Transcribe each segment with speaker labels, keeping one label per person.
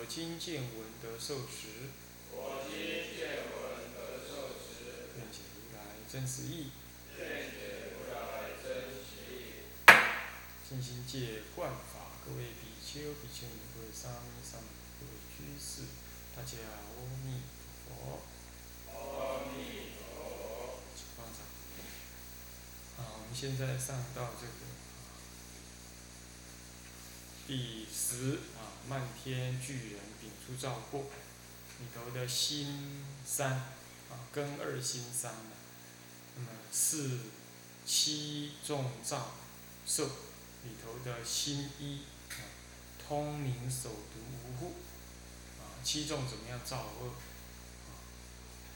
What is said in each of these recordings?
Speaker 1: 我今见闻得受持，
Speaker 2: 我今见闻得受持，
Speaker 1: 愿解如来真实意。
Speaker 2: 愿解如来真实义。
Speaker 1: 尽心戒观法，各位比丘、比丘尼、各位沙弥、沙弥，各位居士，大家阿弥陀佛。
Speaker 2: 阿弥陀佛。
Speaker 1: 请放上。啊，我们现在上到这个第十啊，漫天巨人秉出照过。里头的心三啊，根二心三，那么四七众照受里头的心一啊，通明守读无护。啊，七众怎么样造恶？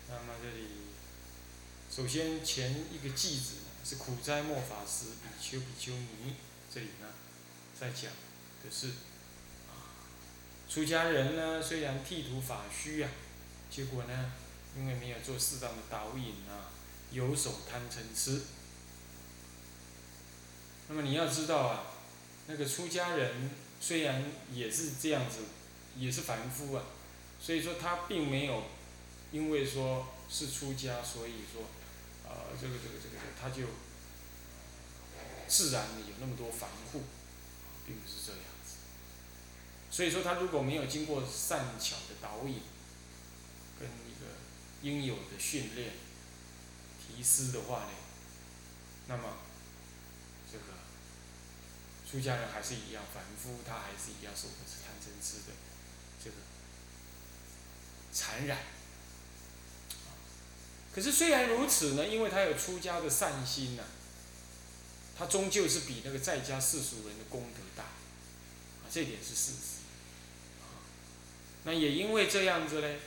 Speaker 1: 那么这里首先前一个句子是苦斋末法时比丘比丘尼，这里呢在讲的是啊，出家人呢虽然剃度法须啊，结果呢因为没有做适当的导引啊，有手贪嗔痴。那么你要知道啊，那个出家人虽然也是这样子，也是凡夫啊，所以说他并没有因为说是出家，所以说啊、这个这个这个他就自然的有那么多防护，并不是这样。所以说他如果没有经过善巧的导引，跟一个应有的训练、提示的话呢，那么这个出家人还是一样凡夫，他还是一样受的是贪嗔痴的这个缠染。可是虽然如此呢，因为他有出家的善心呐、他终究是比那个在家世俗人的功德大，啊，这点是事实。那也因为这样子嘞，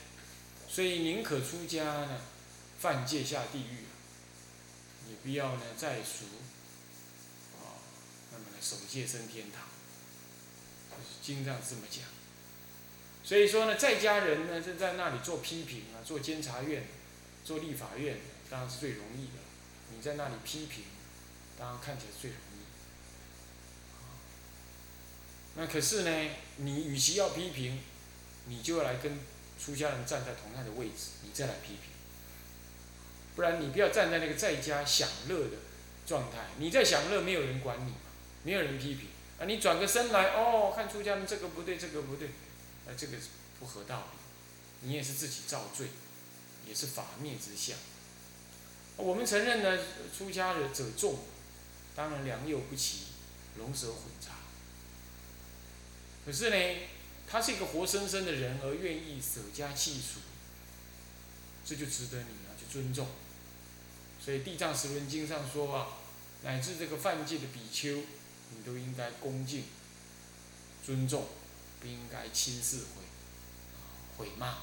Speaker 1: 所以宁可出家呢，犯戒下地狱，也不要呢再俗，啊，那么呢守戒升天堂，经上这么讲。所以说呢，在家人呢就在那里做批评啊，做监察院。做立法院当然是最容易的，你在那里批评，当然看起来最容易。那可是呢，你与其要批评，你就要来跟出家人站在同样的位置，你再来批评。不然你不要站在那个在家享乐的状态，你在享乐，没有人管你，没有人批评啊。你转个身来，哦，看出家人这个不对，这个不对，啊，这个不合道理，你也是自己造罪。也是法灭之相。我们承认呢，出家人者众，当然良莠不齐，龙蛇混杂。可是呢，他是一个活生生的人，而愿意舍家弃俗，这就值得你要去尊重。所以《地藏十轮经》上说啊，乃至这个犯戒的比丘，你都应该恭敬、尊重，不应该轻视毁、毁骂。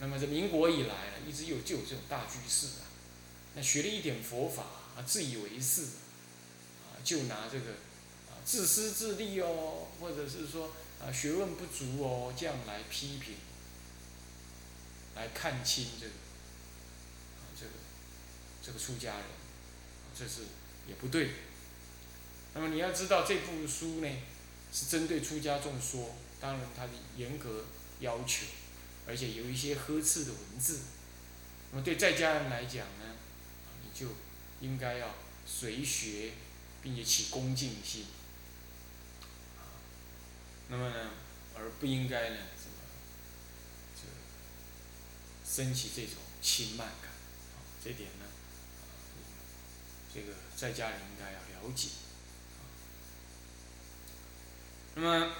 Speaker 1: 那么这民国以来呢，一直有就有这种大居士啊，那学了一点佛法啊，自以为是，啊，就拿这个自私自利哦，或者是说啊学问不足哦，这样来批评，来看清这个啊这个这个出家人，这是也不对。那么你要知道这部书呢，是针对出家众说，当然它的严格要求。而且有一些呵斥的文字，那么对在家人来讲呢，你就应该要随学，并且起恭敬心，那么呢，而不应该呢，什么，就升起这种轻慢感，这点呢，这个在家里应该要了解，那么。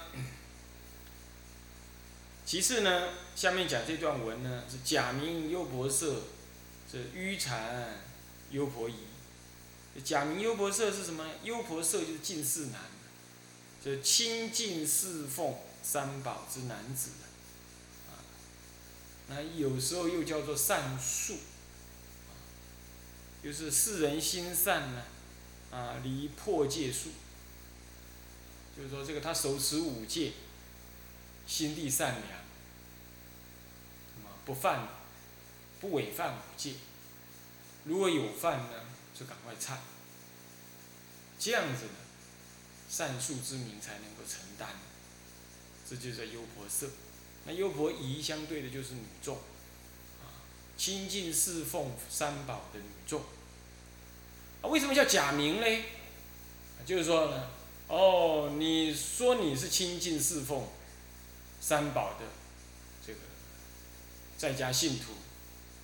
Speaker 1: 其次呢，下面讲这段文呢是假名优婆塞，是迂禅优婆夷。假名优婆塞是什么？优婆塞就是近视男，这亲近侍奉三宝之男子啊，那有时候又叫做善术，就是世人心善呢，啊，离破戒术，就是说这个他手持五戒，心地善良，不犯，不违犯五戒，如果有犯呢，就赶快忏，这样子呢，善术之名才能够承担，这就叫优婆塞。那优婆夷相对的就是女众，啊，亲近侍奉三宝的女众。啊，为什么叫假名呢？就是说呢，哦，你说你是亲近侍奉三宝的这个在家信徒，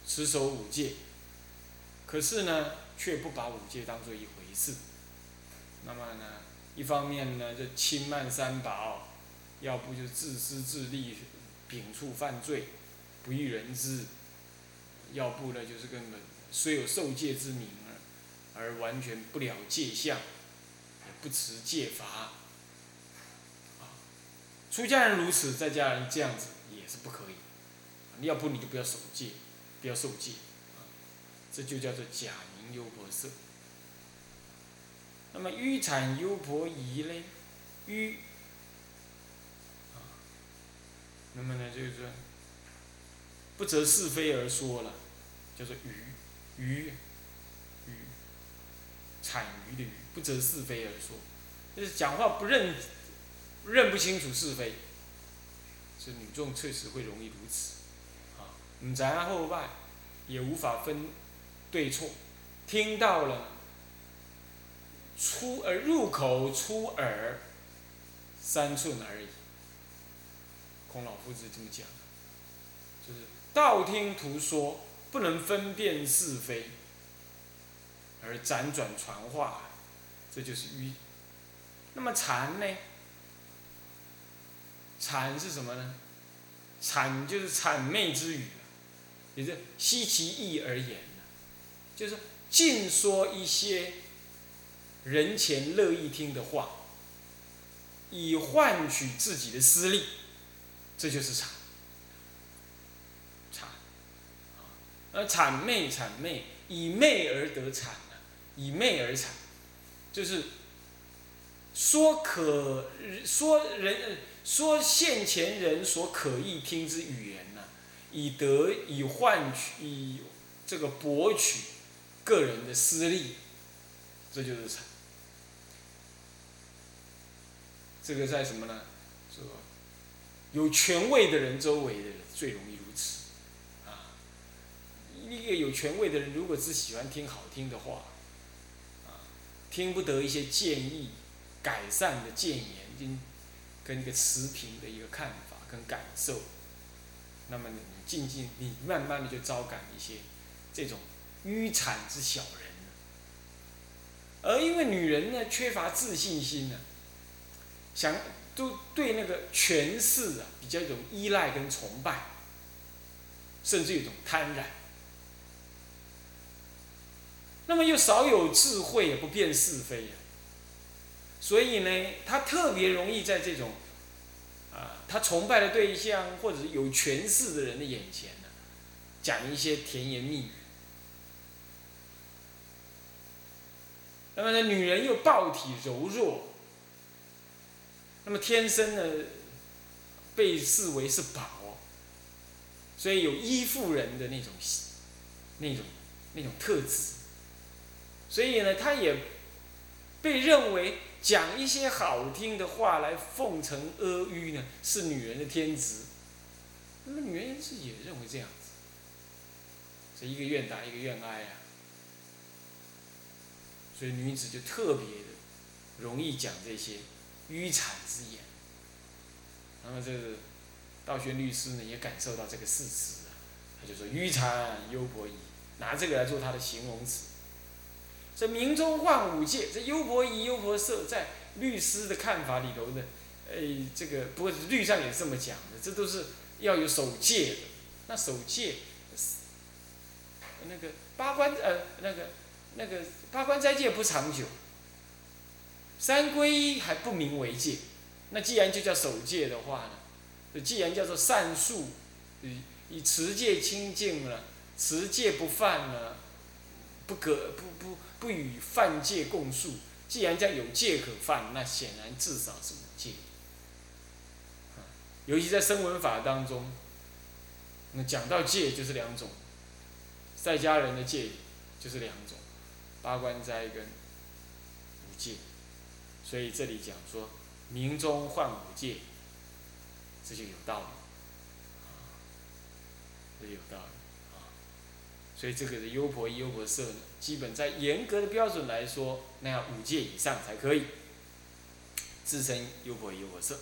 Speaker 1: 持守五戒，可是呢，却不把五戒当做一回事。那么呢，一方面呢，就轻慢三宝，要不就自私自利。摒除犯罪，不欲人知；要不呢，就是根本虽有受戒之名而完全不了戒相，也不持戒法。出家人如此，在家人这样子也是不可以。要不你就不要守戒，不要受戒，这就叫做假名优婆塞。那么愚产优婆夷呢？愚。那么呢，就是不择是非而说了，叫做愚愚愚，产愚的愚，不择是非而说，就是讲话不认认不清楚是非，是女众确实会容易如此，啊，唔知后外，也无法分对错，听到了出而入口出耳三寸而已。孔老夫子这么讲，就是道听途说，不能分辨是非，而辗转传话，这就是愚。那么谄呢？谄是什么呢？谄就是谄媚之语，也是悉其意而言就是尽说一些人前乐意听的话，以换取自己的私利。这就是谄，谄，啊，而谄媚谄媚，以媚而得谄以媚而谄，就是说可说人说现前人所可意听之语言呢，以得以换取以这个博取个人的私利，这就是谄。这个在什么呢？这个。有权位的人周围的人最容易如此，啊，一个有权位的人如果只喜欢听好听的话，啊，听不得一些建议、改善的谏言，跟跟一个持平的一个看法跟感受，那么你静静，你慢慢的就招感一些这种愚惨之小人，而因为女人呢缺乏自信心呢，想。都对那个权势啊比较一种依赖跟崇拜，甚至一种贪婪。那么又少有智慧，也不辨是非呀。所以呢，他特别容易在这种啊，他崇拜的对象或者是有权势的人的眼前呢，讲一些甜言蜜语。那么呢，女人又暴体柔弱。那么天生呢，被视为是宝，所以有依附人的那种、那种、那种特质，所以呢，他也被认为讲一些好听的话来奉承阿谀呢，是女人的天职。那么女人自己也认为这样子，所以一个愿打一个愿挨啊，所以女子就特别的容易讲这些。愚谄之言，那么这个道宣律师呢也感受到这个事实啊，他就说愚谄优婆夷，拿这个来做他的形容词。这明中换五戒，这优婆夷、优婆塞在律师的看法里头呢，哎，这个不过律上也是这么讲的，这都是要有守戒的。那守戒，那个八关呃那个那个八关斋戒不长久。三皈依还不名为戒，那既然就叫守戒的话呢，既然叫做善术，以以持戒清净了，持戒不犯了，不可不不不与犯戒共诉。既然叫有戒可犯，那显然至少是无戒。尤其在声闻法当中，那讲到戒就是两种，在家人的戒就是两种，八关斋跟五戒。所以这里讲说明中换五戒，这就有道理，这有道理啊。所以这个的优婆夷、优婆塞呢，基本在严格的标准来说，那要五戒以上才可以自称优婆夷、优婆塞，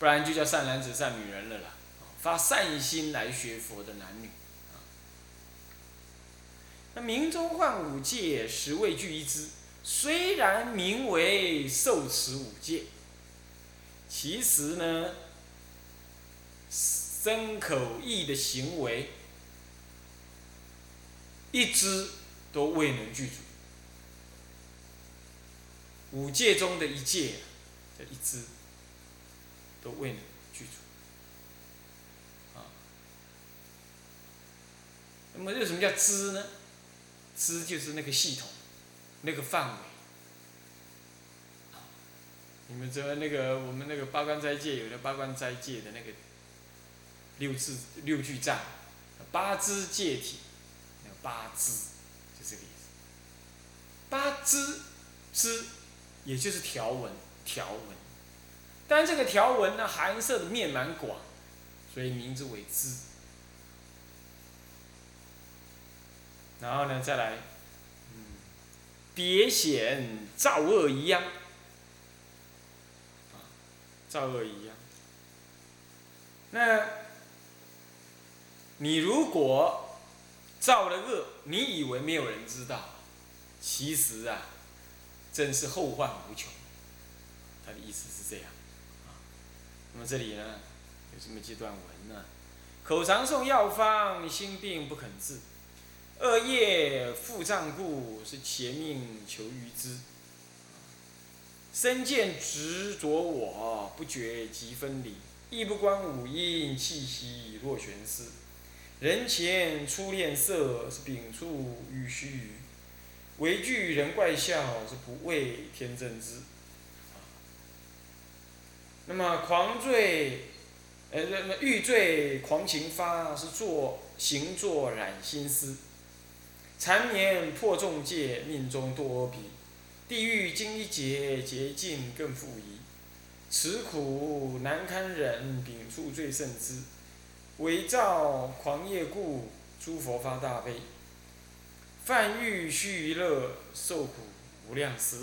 Speaker 1: 不然就叫善男子、善女人了啦。发善心来学佛的男女。那明中换五戒，十未具一之。虽然名为受持五戒，其实呢，身口意的行为，一支都未能具足。五戒中的一戒，这一支都未能具足。啊，那么为什么叫知呢？知就是那个系统，那个范围。你们知道那个我们那个八关斋戒有的八关斋戒的那个六字六句赞，八支戒体，那八支就这个意思。八支支，也就是条文条文，但这个条文呢含摄的面蛮广，所以名字为支。然后呢，再来，嗯，别显造恶一样，啊，造恶一样。那，你如果造了恶，你以为没有人知道，其实啊，真是后患无穷。他的意思是这样，啊，那么这里呢，有这么几段文呢，口常诵药方，心病不肯治。恶业复障故，是邪命求于之。身见执着我，不觉即分离，亦不观五阴气息若悬丝。人前初恋色，是秉处与须臾；唯惧人怪笑，是不畏天正知。那么狂醉，呃，那么欲醉狂情发，是作行作染心思。缠绵破众戒，命中多阿鼻。地狱经一劫，劫尽更复疑。此苦难堪忍，秉处最胜之。伪造狂业故，诸佛发大悲。犯欲须臾乐，受苦无量时。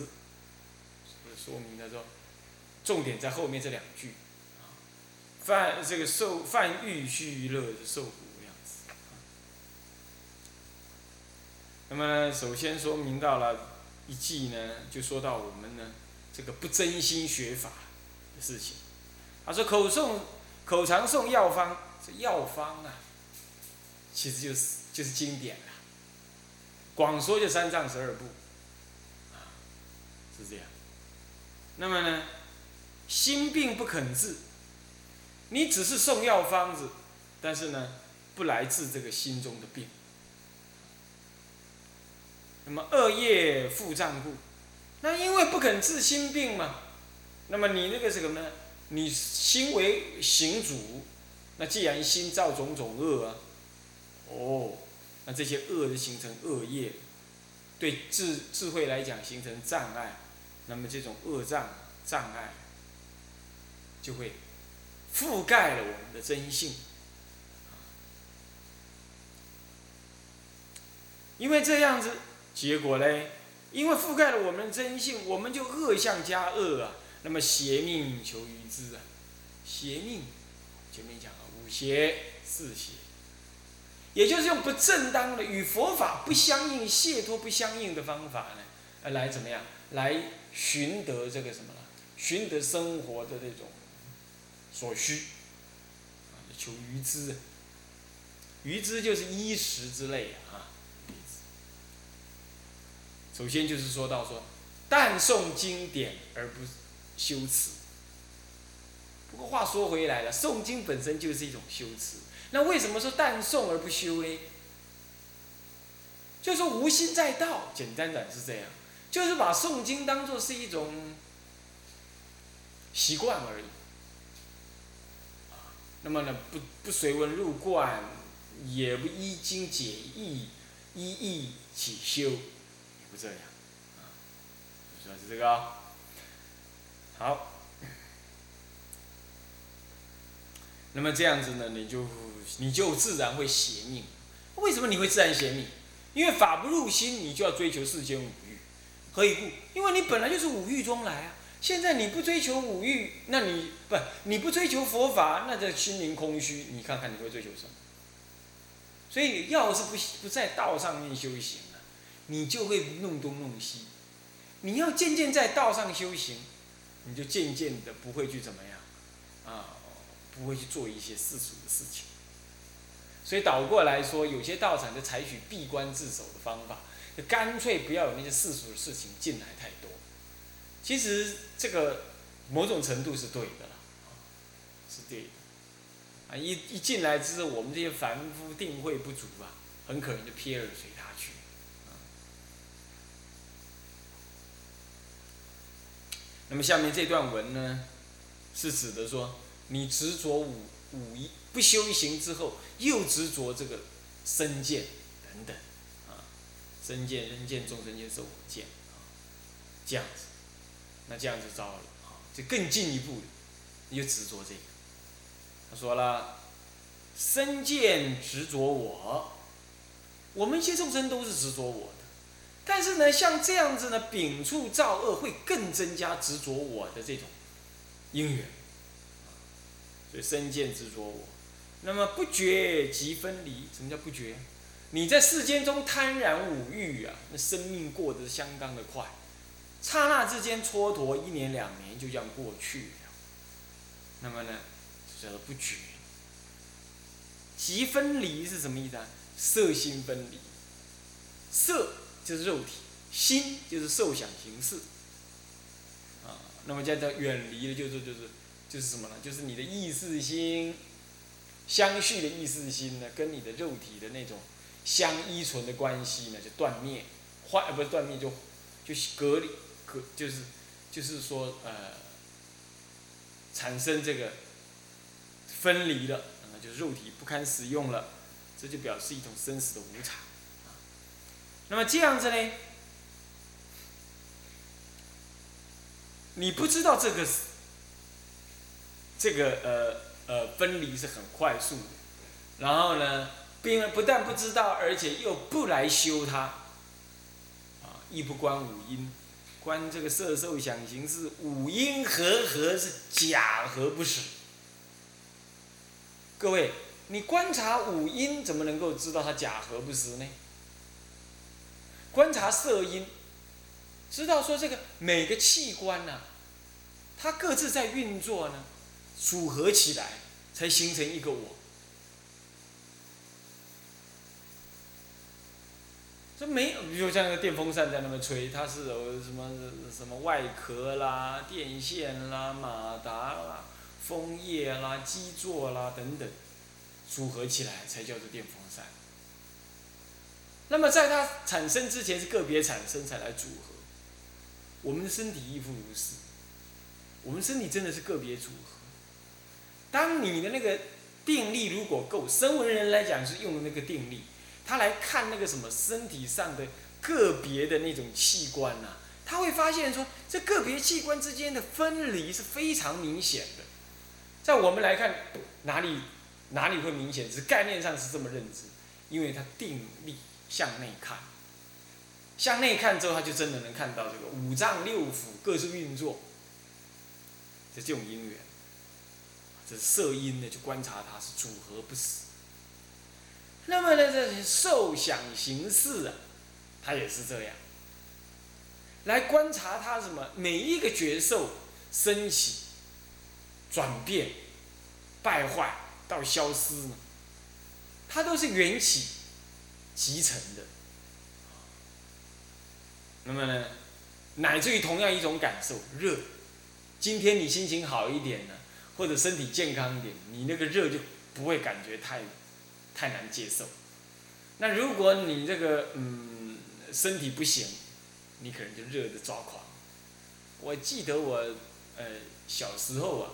Speaker 1: 说明了说，重点在后面这两句。犯这个受犯欲须臾乐，受苦。那么首先说明到了一记呢，就说到我们呢这个不真心学法的事情。他说口诵口常诵药方，这药方啊，其实就是就是经典了。广说就三藏十二部，啊，是这样。那么呢，心病不肯治，你只是送药方子，但是呢，不来治这个心中的病。那么恶业复障故，那因为不肯治心病嘛，那么你那个什么呢？你心为行主，那既然心造种种恶啊，哦，那这些恶就形成恶业，对智智慧来讲形成障碍，那么这种恶障障碍就会覆盖了我们的真性，因为这样子。结果嘞，因为覆盖了我们的真性，我们就恶相加恶啊。那么邪命求于之啊，邪命，前面讲了五邪四邪，也就是用不正当的与佛法不相应、解脱不相应的方法呢，来怎么样？来寻得这个什么呢？寻得生活的这种所需，啊，求于之，于之就是衣食之类啊。首先就是说到说，但诵经典而不修持。不过话说回来了，诵经本身就是一种修持。那为什么说但诵而不修呢？就说无心在道，简单讲是这样，就是把诵经当做是一种习惯而已。那么呢，不不随文入观，也不依经解义，依义起修，不这样。啊，主要是这个。好。那么这样子呢，你就你就自然会邪命。为什么你会自然邪命？因为法不入心，你就要追求世间五欲。何以故？因为你本来就是五欲中来啊。现在你不追求五欲，那你不你不追求佛法，那这心灵空虚。你看看你会追求什么？所以要是不不在道上面修行，你就会弄东弄西。你要渐渐在道上修行，你就渐渐的不会去怎么样啊。不会去做一些世俗的事情，所以倒过来说，有些道场就采取闭关自守的方法，就干脆不要有那些世俗的事情进来太多。其实这个某种程度是对的了，是对的。啊，一一进来之后，我们这些凡夫定慧不足啊，很可能就撇而随他去。那么下面这段文呢，是指的说。你执着五五一不修行之后，又执着这个身见等等，啊，身见、人见、众生见、受我见，啊，这样子，那这样就糟了，啊，就更进一步，又执着这个。他说了，身见执着我，我们一切众生都是执着我的，但是呢，像这样子呢，秉处造恶会更增加执着我的这种因缘。所以身见执着我，那么不觉即分离。什么叫不觉？你在世间中贪染五欲啊，那生命过得相当的快，刹那之间蹉跎一年两年就这样过去了。那么呢，叫做不觉。即分离是什么意思啊？色心分离，色就是肉体，心就是受想行识。啊，那么叫做远离的，就是就是。就是什么呢？就是你的意识心相续的意识心呢，跟你的肉体的那种相依存的关系呢，就断灭，坏呃不是断灭就就隔离隔就是就是说呃产生这个分离了，那么就是肉体不堪使用了，这就表示一种生死的无常。那么这样子呢，你不知道这个。这个呃呃分离是很快速的，然后呢，并不但不知道，而且又不来修它，啊，亦不观五阴，观这个色受想行识五阴和合是假合不实。各位，你观察五阴怎么能够知道它假合不实呢？观察色阴，知道说这个每个器官呢，它各自在运作呢。组合起来，才形成一个我。这没有，比如像那个电风扇在那边吹，它是有什么什么外壳啦、电线啦、马达啦、枫叶啦、基座啦等等，组合起来才叫做电风扇。那么在它产生之前是个别产生才来组合。我们的身体亦复如是，我们身体真的是个别组合。当你的那个定力如果够，声闻人来讲是用的那个定力，他来看那个什么身体上的个别的那种器官呐，他会发现说，这个别器官之间的分离是非常明显的。在我们来看，哪里哪里会明显？只是概念上是这么认知，因为他定力向内看，向内看之后，他就真的能看到这个五脏六腑各自运作的这种因缘。这色音呢，就观察它是组合不死。那么呢，这受想行识啊，它也是这样。来观察它什么？每一个觉受升起、转变、败坏到消失呢，它都是缘起集成的。那么呢，乃至于同样一种感受，热。今天你心情好一点呢，或者身体健康一点，你那个热就不会感觉太太难接受。那如果你这个嗯身体不行，你可能就热的抓狂。我记得我呃小时候啊，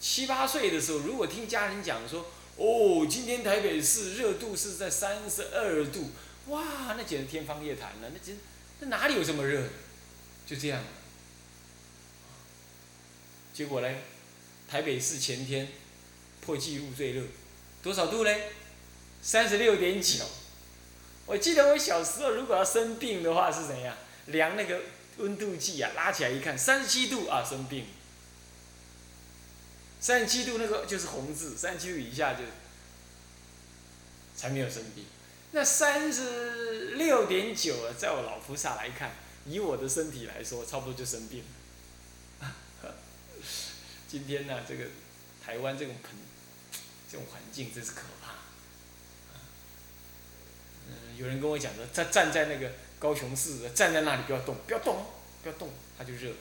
Speaker 1: 七八岁的时候，如果听家人讲说，哦，今天台北市热度是在三十二度，哇，那简直天方夜谭了，那简那哪里有这么热？就这样。结果嘞，台北市前天破纪录最热，多少度嘞？三十六点九。我记得我小时候如果要生病的话是怎样？量那个温度计啊，拉起来一看，三十七度啊，生病。三十七度那个就是红字，三十七度以下就才没有生病。那三十六点九啊，在我老菩萨来看，以我的身体来说，差不多就生病了。今天呢，这个台湾这种盆，这种环境真是可怕。嗯，有人跟我讲说，他站在那个高雄市，站在那里不要动，不要动，不要动，他就热。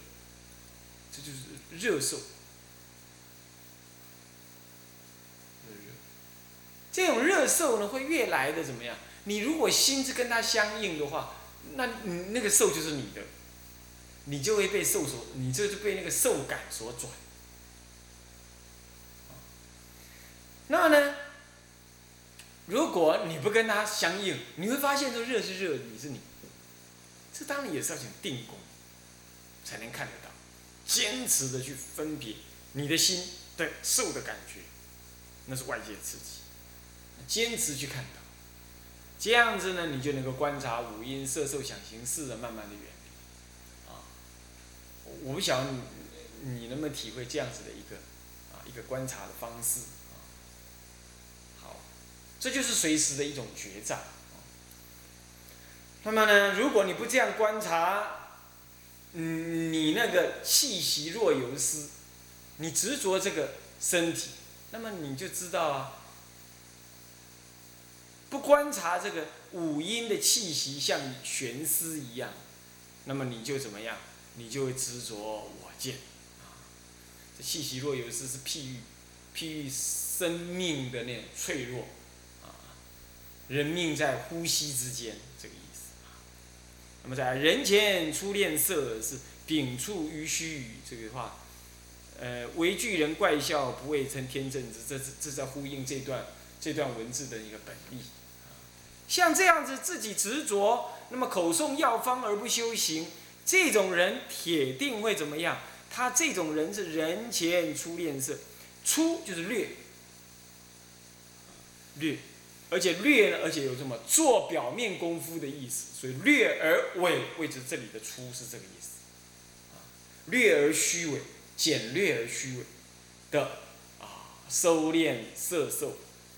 Speaker 1: 这就是热受。热热。这种热受呢，会越来的怎么样？你如果心是跟它相应的话，那你那个受就是你的，你就会被受所，你这就被那个受感所转。那呢？如果你不跟它相应，你会发现这热是热，你是你。这当然也是要讲定功，才能看得到，坚持的去分别你的心对受的感觉，那是外界刺激，坚持去看到，这样子呢，你就能够观察五阴色受想行识的慢慢的远离。啊，我不晓得你你能不能体会这样子的一个啊一个观察的方式好。这就是随时的一种决战。那么呢，如果你不这样观察，你那个气息若游丝，你执着这个身体，那么你就知道啊，不观察这个五阴的气息像悬丝一样，那么你就怎么样？你就会执着我见。啊，这气息若有丝是譬喻，譬喻生命的那种脆弱啊。人命在呼吸之间，这个意思。那么在人前初恋色是秉处于虚这个话，呃，为巨人怪笑，不畏称天正之，这是这在呼应这段这段文字的一个本意。像这样子自己执着，那么口诵药方而不修行，这种人铁定会怎么样？他这种人是人前初恋色，初就是略，略。而且略呢，而且有这么做表面功夫的意思，所以略而伪，谓之这里的粗是这个意思，啊，略而虚伪，简略而虚伪的啊，收敛色受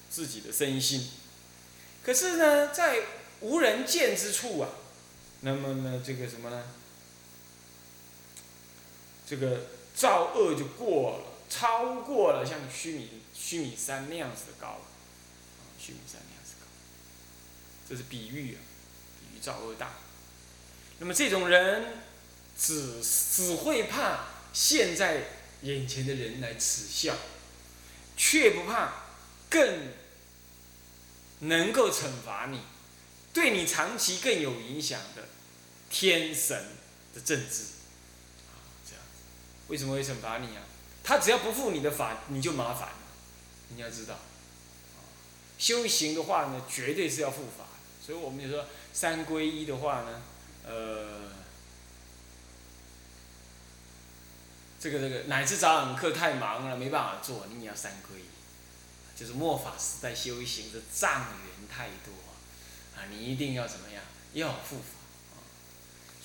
Speaker 1: 自己的身心。可是呢，在无人见之处啊，那么呢，这个什么呢？这个造恶就过了，超过了像须弥须弥山那样子的高了。须弥山那样子高，这是比喻啊，比喻造恶大。那么这种人只只会怕现在眼前的人来耻笑，却不怕更能够惩罚你，对你长期更有影响的天神的政治，这样。为什么会惩罚你啊？他只要不负你的法，你就麻烦了，你要知道。修行的话呢，绝对是要护法，所以我们就说三皈依的话呢，呃，这个这个乃至早晚课太忙了，没办法做，你也要三皈依，就是末法时代修行的障缘太多，啊，你一定要怎么样，要护法，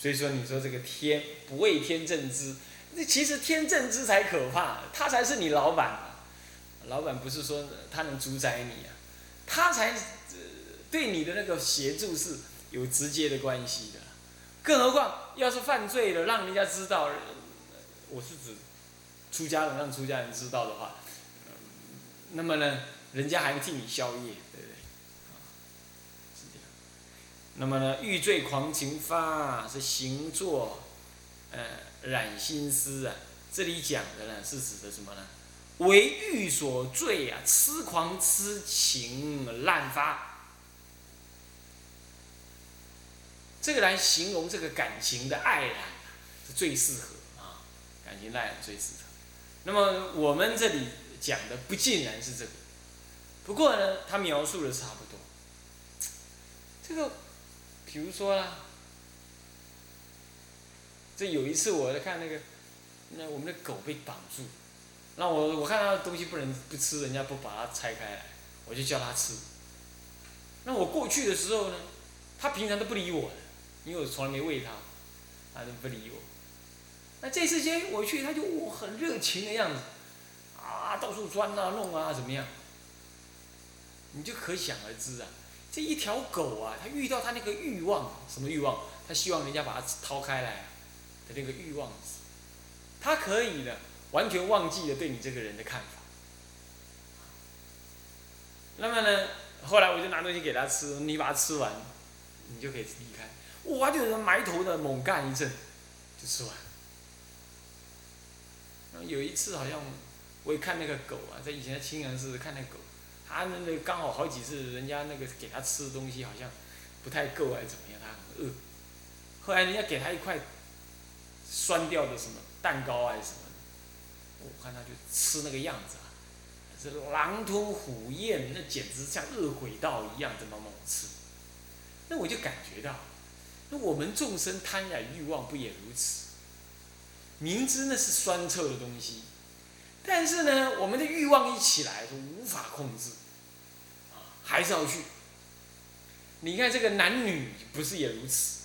Speaker 1: 所以说你说这个天不畏天正知，那其实天正知才可怕，他才是你老板啊，老板不是说他能主宰你啊。他才对你的那个协助是有直接的关系的，更何况要是犯罪了，让人家知道，我是指出家人让出家人知道的话，那么呢，人家还替你消业，对不对？是这样。那么呢，欲醉狂情发是行作，呃，染心思啊。这里讲的呢，是指的什么呢？为欲所醉啊，痴狂痴情滥发。这个来形容这个感情的爱染，是最适合啊，感情爱染最适合。那么我们这里讲的不尽然是这个，不过呢，他描述的差不多。这个，比如说啦，这有一次我在看那个，那我们的狗被绑住，那我我看它的东西不能不吃，人家不把它拆开来，我就叫它吃。那我过去的时候呢，它平常都不理我的，因为我从来没喂它，它都不理我。那这次间我去，它就我很热情的样子，啊，到处钻啊弄啊怎么样？你就可想而知啊，这一条狗啊，它遇到它那个欲望，什么欲望？它希望人家把它掏开来的那个欲望，它可以的，完全忘记了对你这个人的看法。那么呢，后来我就拿东西给它吃，你把它吃完，你就可以离开。哇，就埋头的猛干一阵，就吃完。有一次好像我也看那个狗啊，在以前的清凉寺看那狗，它那那刚好好几次人家那个给它吃的东西好像不太够还是怎么样，它很饿。后来人家给它一块酸掉的什么蛋糕还是什么，我看它就吃那个样子啊，是狼吞虎咽，那简直像饿鬼道一样这么猛吃。那我就感觉到，那我们众生贪染欲望不也如此？明知那是酸臭的东西，但是呢，我们的欲望一起来就无法控制，啊，还是要去。你看这个男女不是也如此？